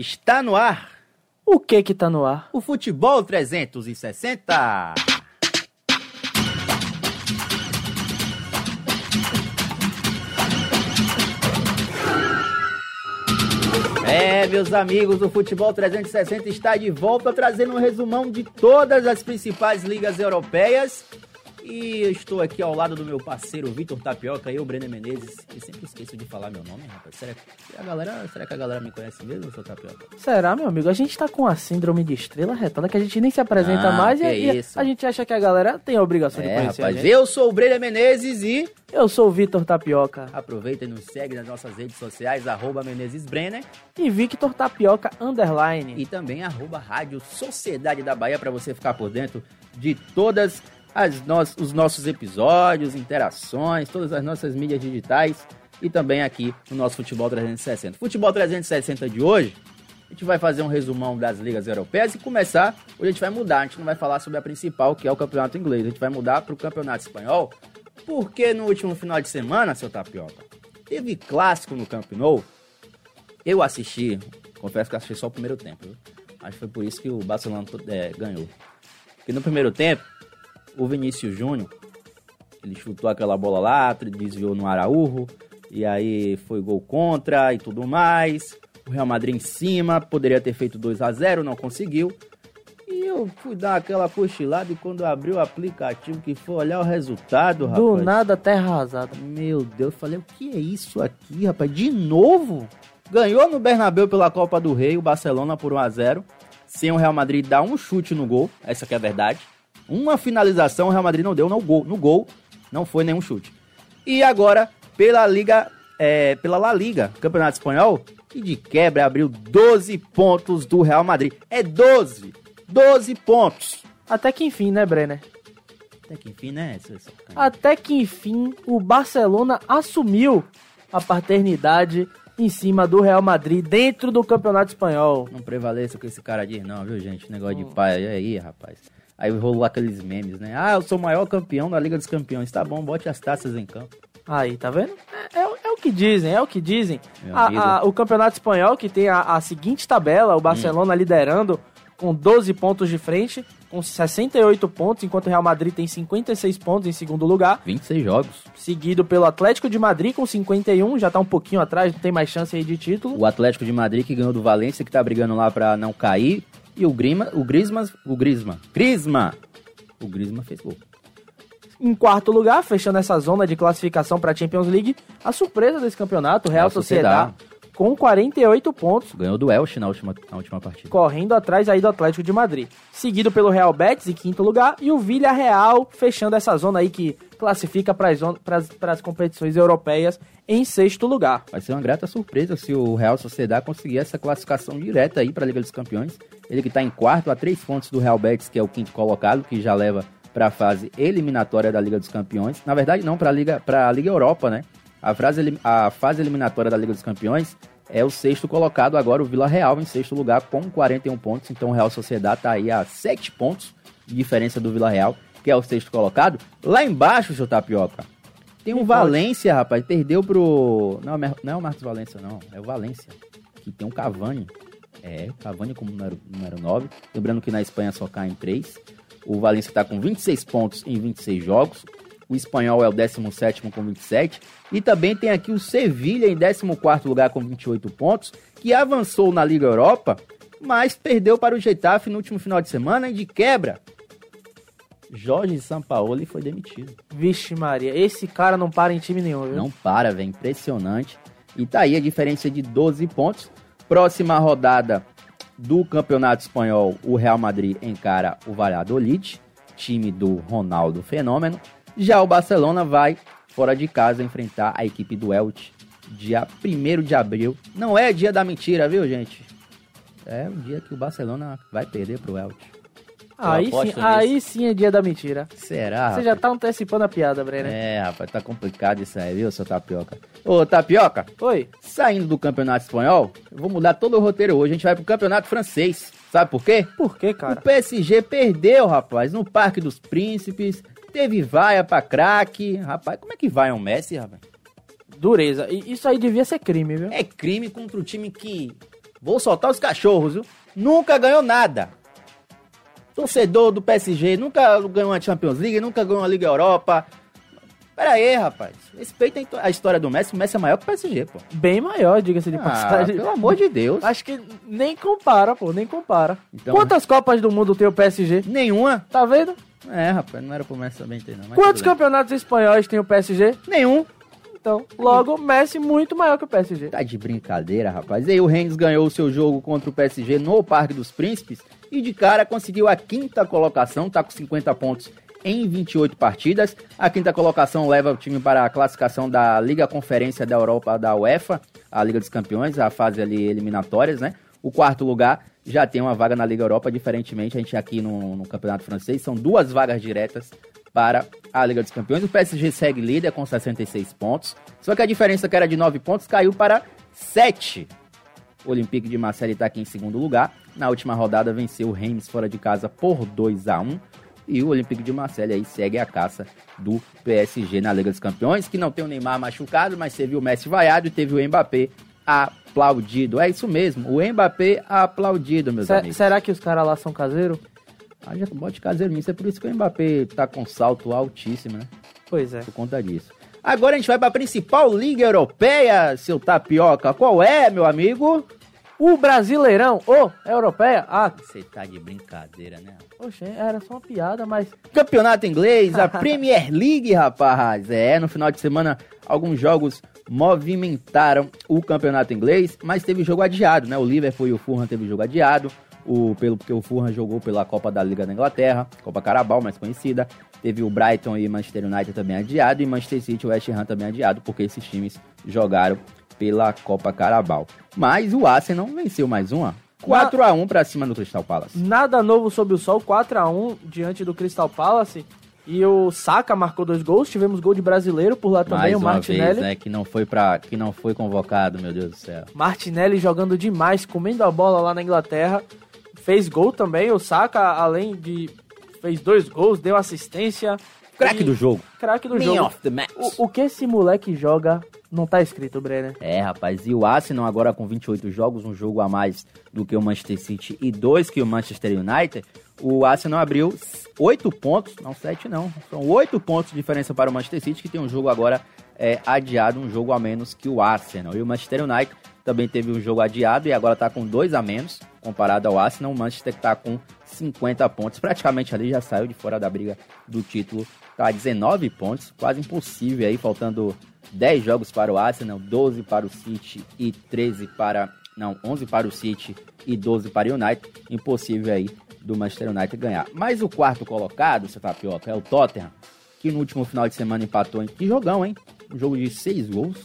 Está no ar O que que tá no ar? o Futebol 360. É, meus amigos, o Futebol 360 está de volta trazendo um resumão de todas as principais ligas europeias. E eu estou aqui ao lado do meu parceiro Vitor Tapioca e eu, Breno Menezes. Eu sempre esqueço de falar meu nome, rapaz. Será que a galera, será que a galera me conhece mesmo, seu Tapioca? Será, meu amigo? A gente tá com a síndrome de estrela retada que a gente nem se apresenta Ah, mais e, que e a gente acha que a galera tem a obrigação de É, conhecer rapaz, eu sou o Breno Menezes e Eu sou o Vitor Tapioca aproveita e nos segue nas nossas redes sociais, arroba Menezes Brenner e Victor Tapioca Underline. e também arroba Rádio Sociedade da Bahia para você ficar por dentro de todas as nos- os nossos episódios, interações, todas as nossas mídias digitais e também aqui no nosso Futebol 360. Futebol 360 de hoje, a gente vai fazer um resumão das ligas europeias e começar, hoje a gente vai mudar, a gente não vai falar sobre a principal, que é o campeonato inglês, a gente vai mudar para o campeonato espanhol, porque no último final de semana, seu Tapioca, teve clássico no Camp Nou, eu assisti, confesso que assisti só o primeiro tempo, viu? Acho que foi por isso que o Barcelona é, ganhou. Porque no primeiro tempo, o Vinícius Júnior, ele chutou aquela bola lá, desviou no Araújo, e aí foi gol contra e tudo mais. O Real Madrid em cima, poderia ter feito 2 a 0 não conseguiu. E eu fui dar aquela cochilada e quando eu abri o aplicativo que foi olhar o resultado, rapaz. Do nada, terra arrasada. Meu Deus, eu falei, o que é isso aqui, rapaz? De novo? Ganhou no Bernabéu pela Copa do Rei, o Barcelona por 1x0. Sem o Real Madrid dar um chute no gol, essa que é a verdade. Uma finalização o Real Madrid não deu no gol, no gol não foi nenhum chute. E agora, pela Liga, é, pela La Liga, Campeonato Espanhol, que de quebra abriu 12 pontos do Real Madrid. É 12! 12 pontos! Até que enfim, né, Brenner? Até que enfim, né? Até que enfim, o Barcelona assumiu a paternidade em cima do Real Madrid dentro do Campeonato Espanhol. Não prevaleça o que esse cara diz, não, viu, gente? Negócio de pai. Aí, rapaz? Aí rolou aqueles memes, né? Ah, eu sou o maior campeão da Liga dos Campeões. Tá bom, bote as taças em campo. Aí, tá vendo? É, é o- é o que dizem, é o que dizem. A- a- o Campeonato Espanhol, que tem a, a seguinte tabela, o Barcelona liderando com 12 pontos de frente, com 68 pontos, enquanto o Real Madrid tem 56 pontos em segundo lugar, 26 jogos. seguido pelo Atlético de Madrid com 51, já tá um pouquinho atrás, não tem mais chance aí de título. O Atlético de Madrid que ganhou do Valência, que tá brigando lá pra não cair. E o Grima, o Grisma, o Grisma, Grisma. O Grisma fez gol. Em quarto lugar, fechando essa zona de classificação para a Champions League, a surpresa desse campeonato, o Real Real Sociedad, Sociedad. com 48 pontos, Ganhou do Elche na última, na última partida. correndo atrás aí do Atlético de Madrid. Seguido pelo Real Betis em quinto lugar e o Villarreal fechando essa zona aí que classifica para as competições europeias em sexto lugar. Vai ser uma grata surpresa se o Real Sociedad conseguir essa classificação direta aí para a Liga dos Campeões. Ele que está em quarto a três pontos do Real Betis, que é o quinto colocado, que já leva para a fase eliminatória da Liga dos Campeões. Na verdade, não, para a Liga, pra Liga Europa, né? A, elim- a fase eliminatória da Liga dos Campeões é o sexto colocado, agora o Vila Real em sexto lugar com 41 pontos. Então o Real Sociedad está aí a sete pontos de diferença do Vila Real, que é o sexto colocado. Lá embaixo, seu Tapioca, tem um? Valência, rapaz, perdeu pro. Não, não é o Marcos Valência, não. É o Valência. Que tem um Cavani. É, Cavani como número, número 9. Lembrando que na Espanha só cai em 3. O Valência tá com 26 pontos em 26 jogos. O espanhol é o 17 com 27. E também tem aqui o Sevilha em 14 lugar com 28 pontos. Que avançou na Liga Europa, mas perdeu para o Getafe no último final de semana e de quebra. Jorge Sampaoli foi demitido. Vixe Maria, esse cara não para em time nenhum, viu? Não para, velho. Impressionante. E tá aí a diferença de 12 pontos. Próxima rodada do Campeonato Espanhol, o Real Madrid encara o Valladolid, time do Ronaldo Fenômeno. Já o Barcelona vai fora de casa enfrentar a equipe do Elche, dia 1 de abril. Não é dia da mentira, viu, gente? É o dia que o Barcelona vai perder pro Elche. Aí sim, aí sim é dia da mentira. Será? Você já tá antecipando a piada, Brenner. É, rapaz, tá complicado isso aí, viu, seu Tapioca? Ô, Tapioca, Oi. Saindo do campeonato espanhol, eu vou mudar todo o roteiro hoje. A gente vai pro campeonato francês. Sabe por quê? Por que, O cara? PSG perdeu, rapaz, no Parque dos Príncipes. Teve vaia pra craque. Rapaz, como é que vai um Messi, rapaz? Dureza. E isso aí devia ser crime, viu? É crime contra o time que vou soltar os cachorros, viu? Nunca ganhou nada. Torcedor do PSG nunca ganhou uma Champions League, nunca ganhou uma Liga Europa. Pera aí, rapaz. Respeitem a história do Messi. O Messi é maior que o PSG, pô. Bem maior, diga-se de Ah, passagem. pelo amor de Deus. Acho que nem compara, pô, nem compara. Então- Quantas Copas do Mundo tem o PSG? Nenhuma. Tá vendo? É, rapaz, não era pro Messi também ter, não. Quantos campeonatos espanhóis tem o PSG? Nenhum. Então, logo, Messi muito maior que o PSG. Tá de brincadeira, rapaz. E aí o Rennes ganhou o seu jogo contra o PSG no Parque dos Príncipes e de cara conseguiu a quinta colocação, tá com 50 pontos em 28 partidas. A quinta colocação leva o time para a classificação da Liga Conferência da Europa da UEFA, a Liga dos Campeões, a fase ali eliminatórias, né? O quarto lugar já tem uma vaga na Liga Europa, diferentemente a gente aqui no, no Campeonato Francês, são duas vagas diretas para a Liga dos Campeões. O PSG segue líder com 66 pontos. Só que a diferença que era de 9 pontos caiu para 7. O Olympique de Marseille está aqui em segundo lugar. Na última rodada venceu o Reims fora de casa por 2 a 1 e o Olympique de Marseille aí segue a caça do PSG na Liga dos Campeões, que não tem o Neymar machucado, mas teve o Messi vaiado e teve o Mbappé aplaudido. É isso mesmo, o Mbappé aplaudido, meus Se- amigos. será que os caras lá são caseiros? Já bote caseiro nisso, é por isso que o Mbappé tá com salto altíssimo, né? Pois é. Por conta disso. Agora a gente vai para a principal liga europeia, seu tapioca. Qual é, meu amigo? O Brasileirão, ô, é europeia? Ah, Você tá de brincadeira, né? oxe, era só uma piada, mas Campeonato inglês, a Premier League, rapaz. É, no final de semana, alguns jogos movimentaram o campeonato inglês, mas teve jogo adiado, né? O Liverpool e o Fulham teve jogo adiado, o, pelo, porque o Fulham jogou pela Copa da Liga da Inglaterra, Copa Carabao, mais conhecida. Teve o Brighton e Manchester United também adiado, e Manchester City e West Ham também adiado, porque esses times jogaram pela Copa Carabao. Mas o Arsenal venceu mais uma, 4 a 1 para cima do Crystal Palace. nada novo sob o sol, 4x1 diante do Crystal Palace. E o Saka marcou dois gols, tivemos gol de brasileiro por lá também, Mais o Martinelli. vez, né, que não foi para que não foi convocado, meu Deus do céu. Martinelli jogando demais, comendo a bola lá na Inglaterra. Fez gol também, o Saka, além de. fez dois gols, deu assistência. Craque do jogo. Craque do Man jogo. of the match. O, o que esse moleque joga não tá escrito, Brenner. É, rapaz, e o Arsenal agora com 28 jogos, um jogo a mais do que o Manchester City e dois que o Manchester United, o Arsenal abriu 8 pontos, não 7 não, são 8 pontos de diferença para o Manchester City, que tem um jogo agora é, adiado, um jogo a menos que o Arsenal. E o Manchester United também teve um jogo adiado e agora está com dois a menos comparado ao Arsenal. O Manchester está com 50 pontos, praticamente ali já saiu de fora da briga do título, tá a 19 pontos, quase impossível aí, faltando 10 jogos para o Arsenal, 12 para o City e 13 para. Não, 11 para o City e 12 para o United. Impossível aí do Manchester United ganhar. Mas o quarto colocado, seu tapioca, é o Tottenham, que no último final de semana empatou em. Que jogão, hein? Um jogo de 6 gols,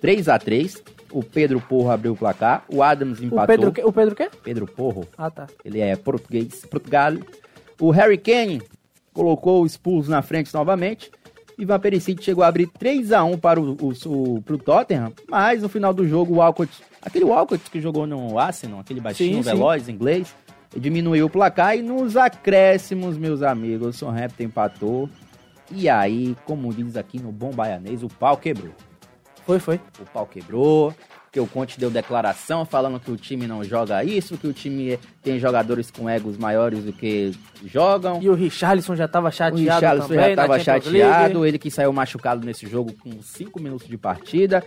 3 a 3 O Pedro Porro abriu o placar, o Adams O empatou. Pedro, que- o Pedro o quê? Pedro Porro, Ah, tá. ele é português, Portugal. O Harry Kane colocou o Spurs na frente novamente. Ivan Perisic chegou a abrir 3 a 1 para o, o, o pro Tottenham, mas no final do jogo o Walcott, aquele Walcott que jogou no Arsenal, aquele baixinho Sim, sim. veloz inglês, diminuiu o placar e nos acréscimos, meus amigos, o Southampton empatou. E aí, como diz aqui no bom baianês, o pau quebrou Foi, foi. o pau quebrou, que o Conte deu declaração falando que o time não joga isso, que o time tem jogadores com egos maiores do que jogam. E o Richarlison já tava O chateado Richarlison também já Champions chateado, League. ele que saiu machucado nesse jogo com 5 minutos de partida.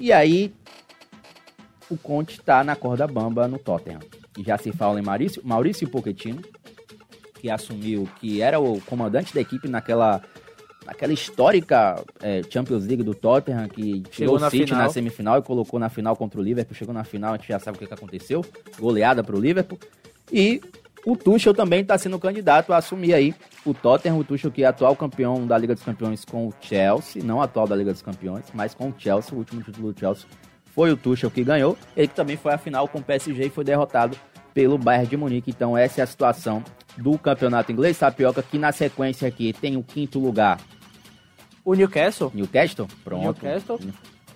E aí, o Conte tá na corda bamba no Tottenham. Já se fala em Maurício, Maurício Pochettino, que assumiu que era o comandante da equipe naquela, naquela histórica eh, Champions League do Tottenham, que Chegou tirou o na City final. na semifinal e colocou na final contra o Liverpool. Chegou na final, a gente já sabe o que, que aconteceu. Goleada pro Liverpool. E o Tuchel também está sendo candidato a assumir aí o Tottenham, o Tuchel que é atual campeão da Liga dos Campeões com o Chelsea, não atual da Liga dos Campeões, mas com o Chelsea, o último título do Chelsea foi o Tuchel que ganhou, ele que também foi à final com o PSG e foi derrotado pelo Bayern de Munique. Então essa é a situação do campeonato inglês, Tapioca, que na sequência aqui tem o quinto lugar, O Newcastle, Newcastle, pronto. Newcastle.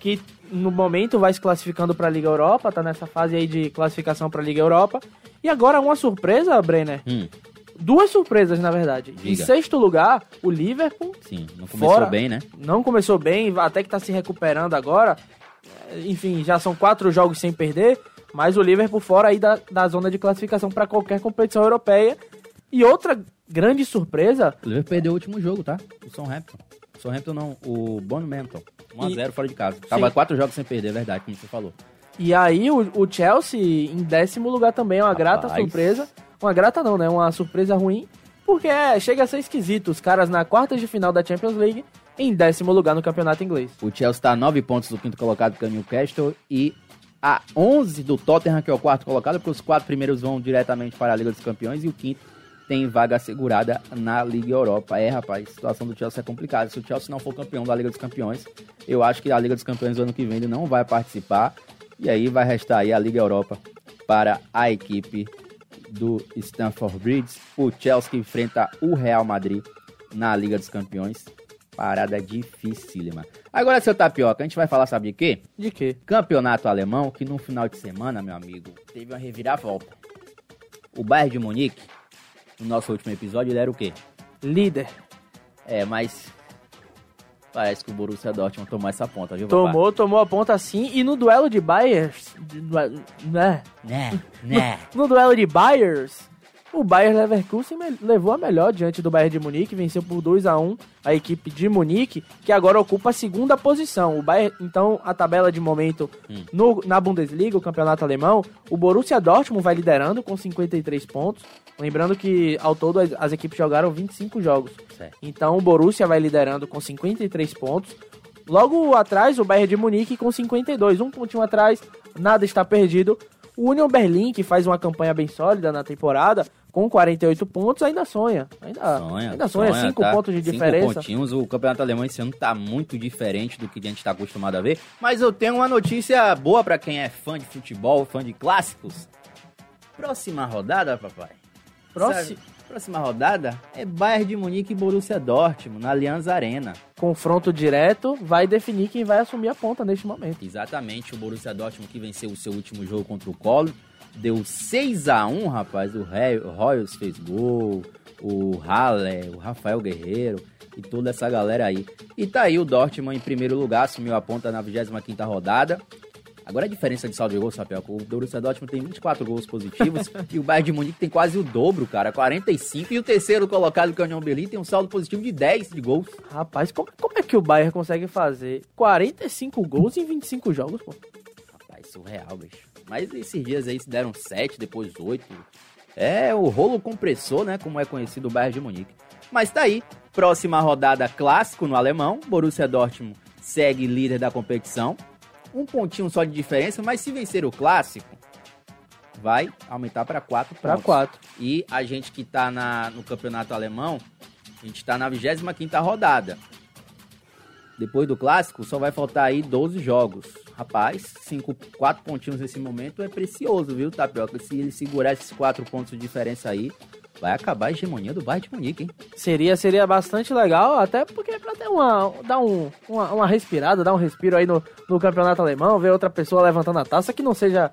que no momento vai se classificando pra Liga Europa, tá nessa fase aí de classificação pra Liga Europa. E agora uma surpresa, Brenner. Hum, Duas surpresas, na verdade. Em Diga. sexto lugar, o Liverpool sim, não começou Fora. bem, né? não começou bem, até que tá se recuperando agora. Enfim, já são quatro jogos sem perder. Mas o Liverpool fora aí da, da zona de classificação para qualquer competição europeia. E outra grande surpresa... O Liverpool perdeu o último jogo, tá? O Southampton. O Southampton não, o Bournemouth. 1x0 fora de casa. Tava Sim. quatro jogos sem perder, é verdade, como você falou. E aí o, o Chelsea em décimo lugar também é uma grata Rapaz. surpresa. Uma grata não, né? Uma surpresa ruim. Porque é, chega a ser esquisito. Os caras na quartas de final da Champions League em décimo lugar no campeonato inglês. O Chelsea tá a 9 pontos do quinto colocado, que é o Newcastle, e a 11 do Tottenham, que é o quarto colocado, porque os quatro primeiros vão diretamente para a Liga dos Campeões, e o quinto tem vaga assegurada na Liga Europa. É, rapaz, a situação do Chelsea é complicada. Se o Chelsea não for campeão da Liga dos Campeões, eu acho que a Liga dos Campeões ano que vem ele não vai participar, e aí vai restar aí a Liga Europa para a equipe do Stamford Bridge, o Chelsea que enfrenta o Real Madrid na Liga dos Campeões. Parada dificílima. Agora, seu Tapioca, a gente vai falar, sabe de quê? De quê? Campeonato alemão, que no final de semana, meu amigo, teve uma reviravolta. O Bayern de Munique, no nosso último episódio, ele era o quê? Líder. É, mas parece que o Borussia Dortmund tomou essa ponta, viu, papai? Tomou, tomou a ponta sim. E no duelo de Bayers. Né? Né, né. No duelo de Bayers, o Bayern Leverkusen levou a melhor diante do Bayern de Munique, venceu por 2 a 1 a equipe de Munique, que agora ocupa a segunda posição. O Bayern, então, a tabela de momento Hum. no, na Bundesliga, o campeonato alemão, o Borussia Dortmund vai liderando com 53 pontos. Lembrando que ao todo as, as equipes jogaram 25 jogos. Certo. Então o Borussia vai liderando com 53 pontos. Logo atrás, o Bayern de Munique com 52, um pontinho atrás, nada está perdido. O Union Berlin, que faz uma campanha bem sólida na temporada, com 48 pontos, ainda sonha. Ainda sonha, ainda sonha, 5 tá? pontos de Cinco diferença. pontinhos. O campeonato alemão esse ano tá muito diferente do que a gente tá acostumado a ver. Mas eu tenho uma notícia boa pra quem é fã de futebol, fã de clássicos. Próxima rodada, papai. Sabe, próxima rodada é Bayern de Munique e Borussia Dortmund, na Allianz Arena. Confronto direto vai definir quem vai assumir a ponta neste momento. Exatamente, o Borussia Dortmund que venceu o seu último jogo contra o Colo. Deu 6 a 1 rapaz. O Royals fez gol, o Halle, o Rafael Guerreiro e toda essa galera aí. E tá aí o Dortmund em primeiro lugar, assumiu a ponta na 25ª rodada. Agora a diferença de saldo de gols, Sapel, o Borussia Dortmund tem 24 gols positivos e o Bayern de Munique tem quase o dobro, cara, 45. E o terceiro colocado, que é o União Berlim, tem um saldo positivo de 10 de gols. Rapaz, como, como é que o Bayern consegue fazer 45 gols em 25 jogos, pô? Rapaz, surreal, bicho. Mas esses dias aí se deram 7, depois 8. É o rolo compressor, né? Como é conhecido o Bayern de Munique. Mas tá aí. Próxima rodada clássico no alemão. Borussia Dortmund segue líder da competição. Um pontinho só de diferença, mas se vencer o clássico, vai aumentar para 4 Pra pontos. 4. E a gente que tá na, no campeonato alemão, a gente tá na 25ª rodada. Depois do clássico, só vai faltar aí 12 jogos. Rapaz, 5, 4 pontinhos nesse momento é precioso, viu, Tapioca? Se ele segurar esses 4 pontos de diferença aí, vai acabar a hegemonia do Bayern de Munique, hein? Seria, seria bastante legal, até porque é pra ter uma, dar um, uma, uma respirada, dar um respiro aí no, no campeonato alemão, ver outra pessoa levantando a taça, que não seja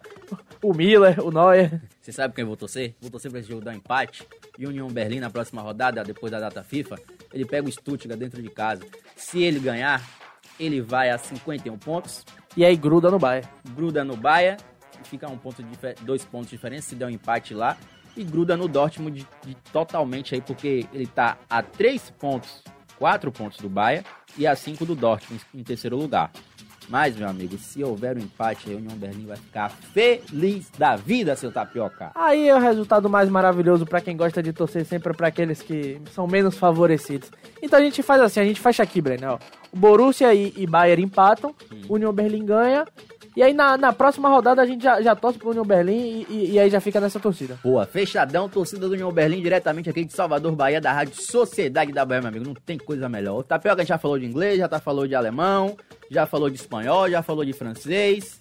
o Miller, o Neuer. Você sabe quem vou torcer? Vou torcer pra esse jogo dar um empate. E Union Berlim na próxima rodada, depois da data FIFA, ele pega o Stuttgart dentro de casa. Se ele ganhar, ele vai a 51 pontos. E aí gruda no Bayern. gruda no Bayern, fica um ponto dois pontos de diferença se der um empate lá, e gruda no Dortmund de, de- totalmente aí, porque ele tá a três pontos, quatro pontos do Bayern e a cinco do Dortmund em terceiro lugar. Mas, meu amigo, se houver um empate, a União Berlim vai ficar feliz da vida, seu tapioca. Aí é o resultado mais maravilhoso pra quem gosta de torcer sempre pra aqueles que são menos favorecidos. Então a gente faz assim, a gente fecha aqui, Breno. O Borussia e, e Bayern empatam, o Union Berlim ganha. E aí na, na próxima rodada a gente já, já torce pro Union Berlim e, e- e aí já fica nessa torcida. Boa, fechadão, torcida do União Berlim, diretamente aqui de Salvador, Bahia, da Rádio Sociedade da Bahia, meu amigo. Não tem coisa melhor. O Tapioca a gente já falou de inglês, já tá falou de alemão, já falou de espanhol, já falou de francês.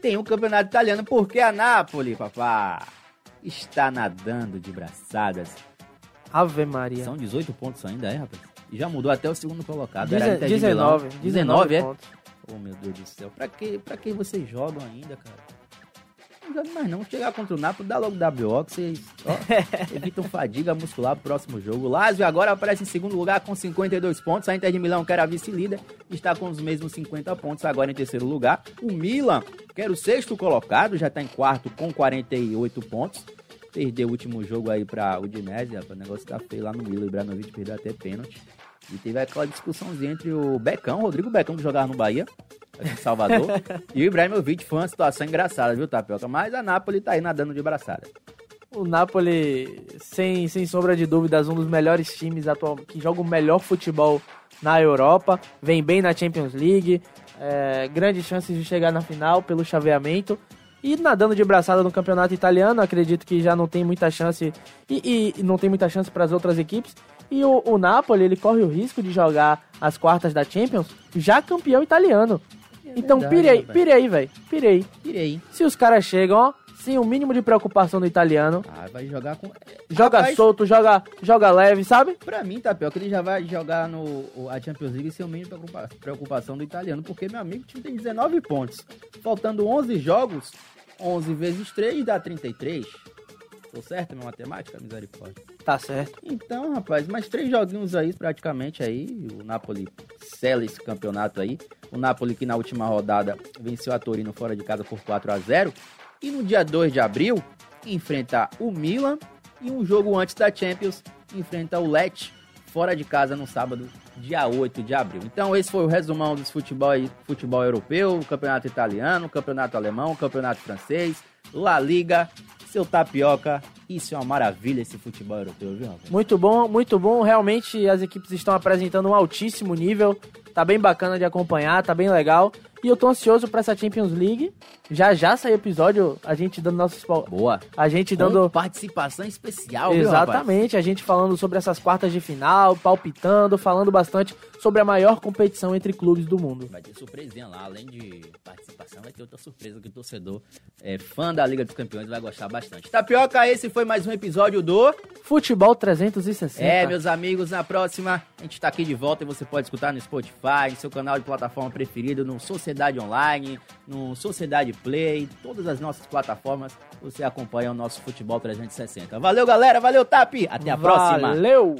Tem um campeonato italiano, porque a Nápoles, papá, está nadando de braçadas. Ave Maria. São 18 pontos ainda, é, rapaz? E já mudou até o segundo colocado. Deze- era Inter de Milão. 19, 19, é? pontos. Oh, meu Deus do céu. Pra que, pra que vocês jogam ainda, cara? Precisando mais não chegar contra o Napoli, dá logo WO, que vocês ó, evitam fadiga muscular pro próximo jogo. O Lazio agora aparece em segundo lugar com 52 pontos. A Inter de Milão, que era vice-líder, está com os mesmos 50 pontos, agora em terceiro lugar. O Milan, que era o sexto colocado, já está em quarto com 48 pontos. Perdeu o último jogo aí pra Udinese, o negócio tá feio lá no Milan, o Ibrahimovic perdeu até pênalti. E teve aquela discussãozinha entre o Becão, Rodrigo Becão, que jogava no Bahia, aqui em Salvador, e o Ibrahimovic. Foi uma situação engraçada, viu, Tapioca? Mas a Napoli tá aí nadando de braçada. O Napoli, sem, sem sombra de dúvidas, um dos melhores times atual, que joga o melhor futebol na Europa, vem bem na Champions League, é, grandes chances de chegar na final pelo chaveamento. E nadando de braçada no campeonato italiano, acredito que já não tem muita chance e, e não tem muita chance para as outras equipes. E o, o Napoli, ele corre o risco de jogar as quartas da Champions já campeão italiano. Então verdade, pirei, rapaz. pirei, velho. Pirei. Tirei. Se os caras chegam, ó, sem o mínimo de preocupação do italiano, Ah, vai jogar com. joga Rapaz, solto, joga, joga leve, sabe? Pra mim, Tapioca, ele já vai jogar no o- a Champions League sem o mínimo preocupa- preocupação do italiano, porque, meu amigo, o time tem 19 pontos. Faltando 11 jogos, 11 vezes 3 dá 33. Tô certo, minha matemática? Misericórdia. Tá certo. Então, rapaz, mais três joguinhos aí, praticamente aí. O Napoli sela esse campeonato aí. O Napoli que na última rodada venceu a Torino fora de casa por 4 a 0 E no dia 2 de abril, enfrenta o Milan. E um jogo antes da Champions, enfrenta o Lecce fora de casa no sábado, dia 8 de abril. Então, esse foi o resumão dos futebol, futebol europeu, campeonato italiano, campeonato alemão, campeonato francês, La Liga, seu tapioca. Isso é uma maravilha esse futebol europeu, viu, rapaz? Muito bom, muito bom. Realmente as equipes estão apresentando um altíssimo nível. Tá bem bacana de acompanhar, tá bem legal. E eu tô ansioso pra essa Champions League. Já já sai episódio, a gente dando nossos Boa. a gente Dando dando participação especial, viu? Exatamente, a gente falando sobre essas quartas de final, palpitando, falando bastante sobre a maior competição entre clubes do mundo. Vai ter surpresinha lá, além de participação, vai ter outra surpresa que o torcedor é, fã da Liga dos Campeões vai gostar bastante. Tapioca, esse foi mais um episódio do. Futebol 360. É, meus amigos, na próxima a gente tá aqui de volta e você pode escutar no Spotify, no seu canal de plataforma preferido, no Sociedade Online, no Sociedade Play, todas as nossas plataformas, você acompanha o nosso Futebol 360. Valeu, galera, valeu, Tap, até a próxima. Valeu!